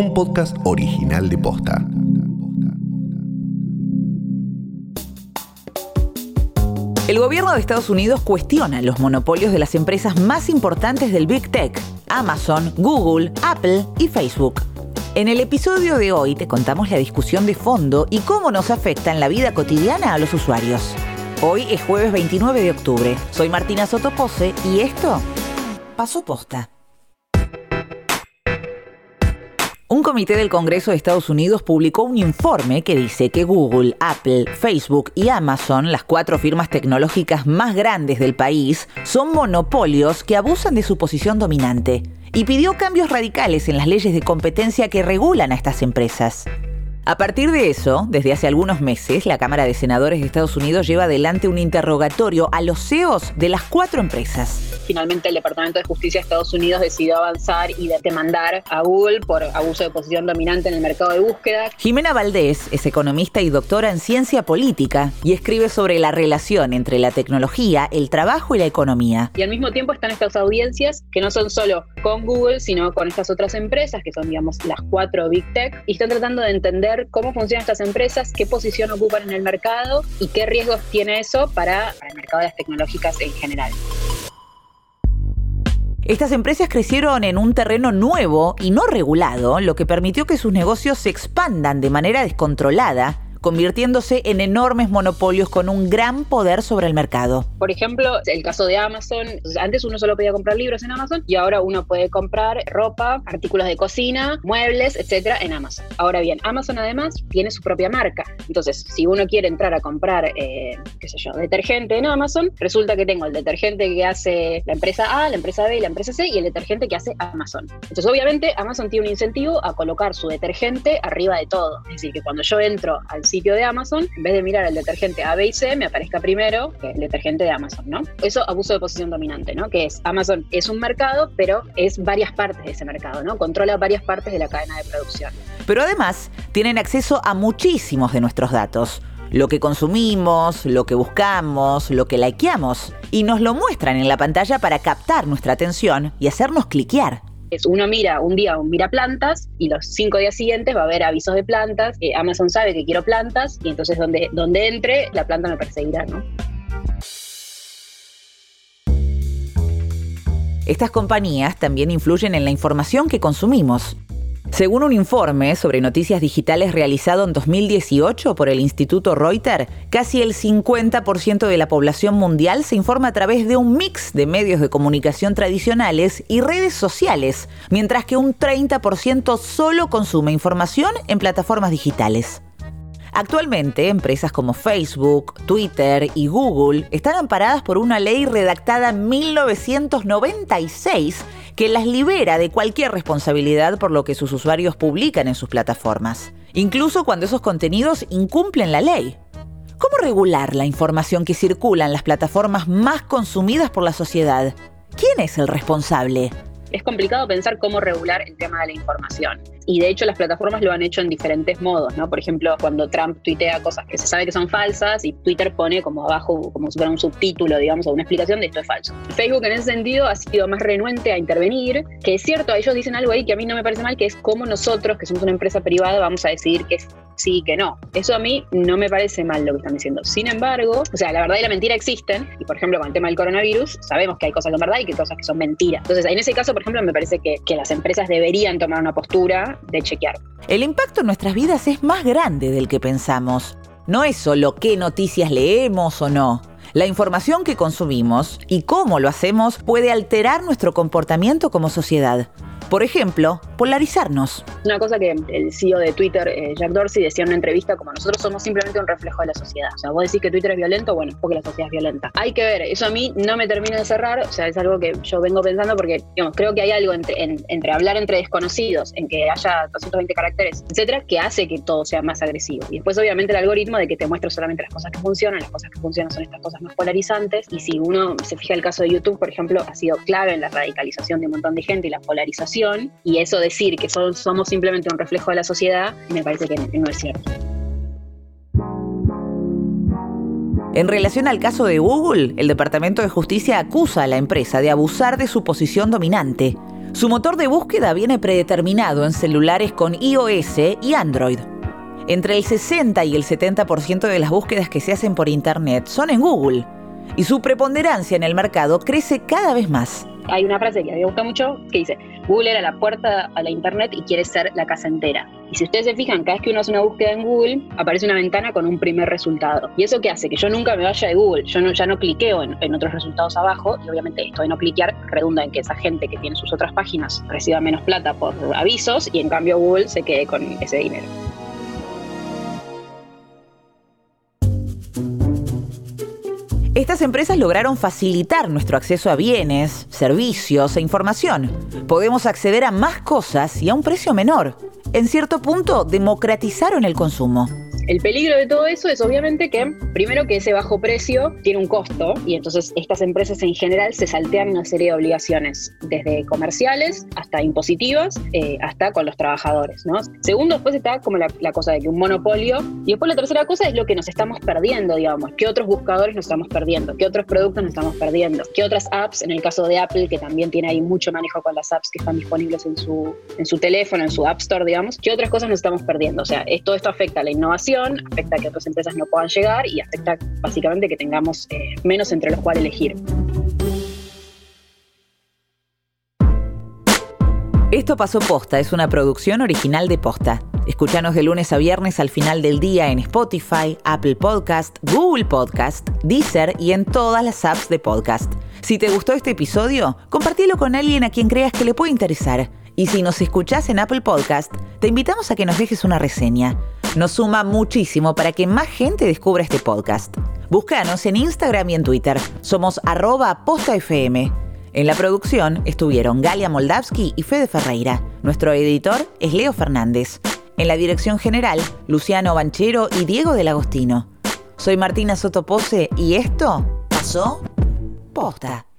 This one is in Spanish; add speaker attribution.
Speaker 1: un podcast original de Posta.
Speaker 2: El gobierno de Estados Unidos cuestiona los monopolios de las empresas más importantes del Big Tech, Amazon, Google, Apple y Facebook. En el episodio de hoy te contamos la discusión de fondo y cómo nos afecta en la vida cotidiana a los usuarios. Hoy es jueves 29 de octubre. Soy Martina Sotopose y esto pasó posta. Un comité del Congreso de Estados Unidos publicó un informe que dice que Google, Apple, Facebook y Amazon, las cuatro firmas tecnológicas más grandes del país, son monopolios que abusan de su posición dominante y pidió cambios radicales en las leyes de competencia que regulan a estas empresas. A partir de eso, desde hace algunos meses, la Cámara de Senadores de Estados Unidos lleva adelante un interrogatorio a los CEOs de las cuatro empresas
Speaker 3: finalmente el Departamento de Justicia de Estados Unidos decidió avanzar y demandar a Google por abuso de posición dominante en el mercado de búsqueda.
Speaker 2: Jimena Valdés es economista y doctora en ciencia política y escribe sobre la relación entre la tecnología, el trabajo y la economía.
Speaker 3: Y al mismo tiempo están estas audiencias que no son solo con Google, sino con estas otras empresas, que son, digamos, las cuatro Big Tech, y están tratando de entender cómo funcionan estas empresas, qué posición ocupan en el mercado y qué riesgos tiene eso para, para el mercado de las tecnológicas en general.
Speaker 2: Estas empresas crecieron en un terreno nuevo y no regulado, lo que permitió que sus negocios se expandan de manera descontrolada convirtiéndose en enormes monopolios con un gran poder sobre el mercado.
Speaker 3: Por ejemplo, el caso de Amazon, antes uno solo podía comprar libros en Amazon y ahora uno puede comprar ropa, artículos de cocina, muebles, etcétera, en Amazon. Ahora bien, Amazon además tiene su propia marca. Entonces, si uno quiere entrar a comprar, eh, qué sé yo, detergente en Amazon, resulta que tengo el detergente que hace la empresa A, la empresa B y la empresa C y el detergente que hace Amazon. Entonces, obviamente, Amazon tiene un incentivo a colocar su detergente arriba de todo. Es decir, que cuando yo entro al sitio de Amazon, en vez de mirar el detergente A, B y C, me aparezca primero el detergente de Amazon, ¿no? Eso abuso de posición dominante, ¿no? Que es Amazon es un mercado, pero es varias partes de ese mercado, ¿no? Controla varias partes de la cadena de producción.
Speaker 2: Pero además tienen acceso a muchísimos de nuestros datos lo que consumimos, lo que buscamos, lo que likeamos, y nos lo muestran en la pantalla para captar nuestra atención y hacernos cliquear
Speaker 3: uno mira un día, mira plantas y los cinco días siguientes va a haber avisos de plantas. Amazon sabe que quiero plantas y entonces donde, donde entre, la planta me perseguirá, ¿no?
Speaker 2: Estas compañías también influyen en la información que consumimos. Según un informe sobre noticias digitales realizado en 2018 por el Instituto Reuters, casi el 50% de la población mundial se informa a través de un mix de medios de comunicación tradicionales y redes sociales, mientras que un 30% solo consume información en plataformas digitales. Actualmente, empresas como Facebook, Twitter y Google están amparadas por una ley redactada en 1996 que las libera de cualquier responsabilidad por lo que sus usuarios publican en sus plataformas, incluso cuando esos contenidos incumplen la ley. ¿Cómo regular la información que circula en las plataformas más consumidas por la sociedad? ¿Quién es el responsable?
Speaker 3: Es complicado pensar cómo regular el tema de la información. Y de hecho las plataformas lo han hecho en diferentes modos, ¿no? Por ejemplo, cuando Trump tuitea cosas que se sabe que son falsas y Twitter pone como abajo, como si fuera un subtítulo, digamos, o una explicación de esto es falso. Facebook en ese sentido ha sido más renuente a intervenir, que es cierto, ellos dicen algo ahí que a mí no me parece mal, que es como nosotros, que somos una empresa privada, vamos a decidir que es sí que no. Eso a mí no me parece mal lo que están diciendo. Sin embargo, o sea, la verdad y la mentira existen, y por ejemplo con el tema del coronavirus, sabemos que hay cosas que son verdad y que cosas que son mentiras. Entonces, en ese caso, por ejemplo, me parece que, que las empresas deberían tomar una postura de chequear.
Speaker 2: El impacto en nuestras vidas es más grande del que pensamos. No es solo qué noticias leemos o no. La información que consumimos y cómo lo hacemos puede alterar nuestro comportamiento como sociedad. Por ejemplo, polarizarnos.
Speaker 3: Una cosa que el CEO de Twitter, eh, Jack Dorsey, decía en una entrevista, como nosotros somos simplemente un reflejo de la sociedad. O sea, vos decís que Twitter es violento, bueno, porque la sociedad es violenta. Hay que ver, eso a mí no me termina de cerrar, o sea, es algo que yo vengo pensando porque, digamos, creo que hay algo entre, hablar entre desconocidos, en que haya 220 caracteres, etcétera, que hace que todo sea más agresivo. Y después, obviamente, el algoritmo de que te muestra solamente las cosas que funcionan, las cosas que funcionan son estas cosas más polarizantes. Y si uno se fija el caso de YouTube, por ejemplo, ha sido clave en la radicalización de un montón de gente y la polarización y eso decir que somos simplemente un reflejo de la sociedad, me parece que no es cierto.
Speaker 2: En relación al caso de Google, el Departamento de Justicia acusa a la empresa de abusar de su posición dominante. Su motor de búsqueda viene predeterminado en celulares con iOS y Android. Entre el 60 y el 70% de las búsquedas que se hacen por Internet son en Google, y su preponderancia en el mercado crece cada vez más.
Speaker 3: Hay una frase que a mí me gusta mucho que dice, Google era la puerta a la Internet y quiere ser la casa entera. Y si ustedes se fijan, cada vez que uno hace una búsqueda en Google, aparece una ventana con un primer resultado. ¿Y eso qué hace? Que yo nunca me vaya de Google, yo no, ya no cliqueo en, en otros resultados abajo y obviamente esto de no cliquear redunda en que esa gente que tiene sus otras páginas reciba menos plata por avisos y en cambio Google se quede con ese dinero.
Speaker 2: Estas empresas lograron facilitar nuestro acceso a bienes, servicios e información. Podemos acceder a más cosas y a un precio menor. En cierto punto, democratizaron el consumo.
Speaker 3: El peligro de todo eso es obviamente que, primero, que ese bajo precio tiene un costo y entonces estas empresas en general se saltean una serie de obligaciones, desde comerciales hasta impositivas, eh, hasta con los trabajadores. ¿no? Segundo, después está como la, la, cosa de que un monopolio. Y después la tercera cosa es lo que nos estamos perdiendo, digamos. ¿Qué otros buscadores nos estamos perdiendo? ¿Qué otros productos nos estamos perdiendo? ¿Qué otras apps, en el caso de Apple, que también tiene ahí mucho manejo con las apps que están disponibles en su, en su teléfono, en su App Store, digamos? ¿Qué otras cosas nos estamos perdiendo? O sea, todo esto afecta a la innovación afecta a que otras empresas no puedan llegar y afecta básicamente que tengamos eh, menos entre los cuales elegir.
Speaker 2: Esto pasó Posta, es una producción original de Posta. Escúchanos de lunes a viernes al final del día en Spotify, Apple Podcast, Google Podcast, Deezer y en todas las apps de podcast. Si te gustó este episodio, compartilo con alguien a quien creas que le puede interesar. Y si nos escuchás en Apple Podcast, te invitamos a que nos dejes una reseña. Nos suma muchísimo para que más gente descubra este podcast. Búscanos en Instagram y en Twitter. Somos arroba postafm. En la producción estuvieron Galia Moldavsky y Fede Ferreira. Nuestro editor es Leo Fernández. En la dirección general, Luciano Banchero y Diego del Agostino. Soy Martina Sotopose y esto pasó posta.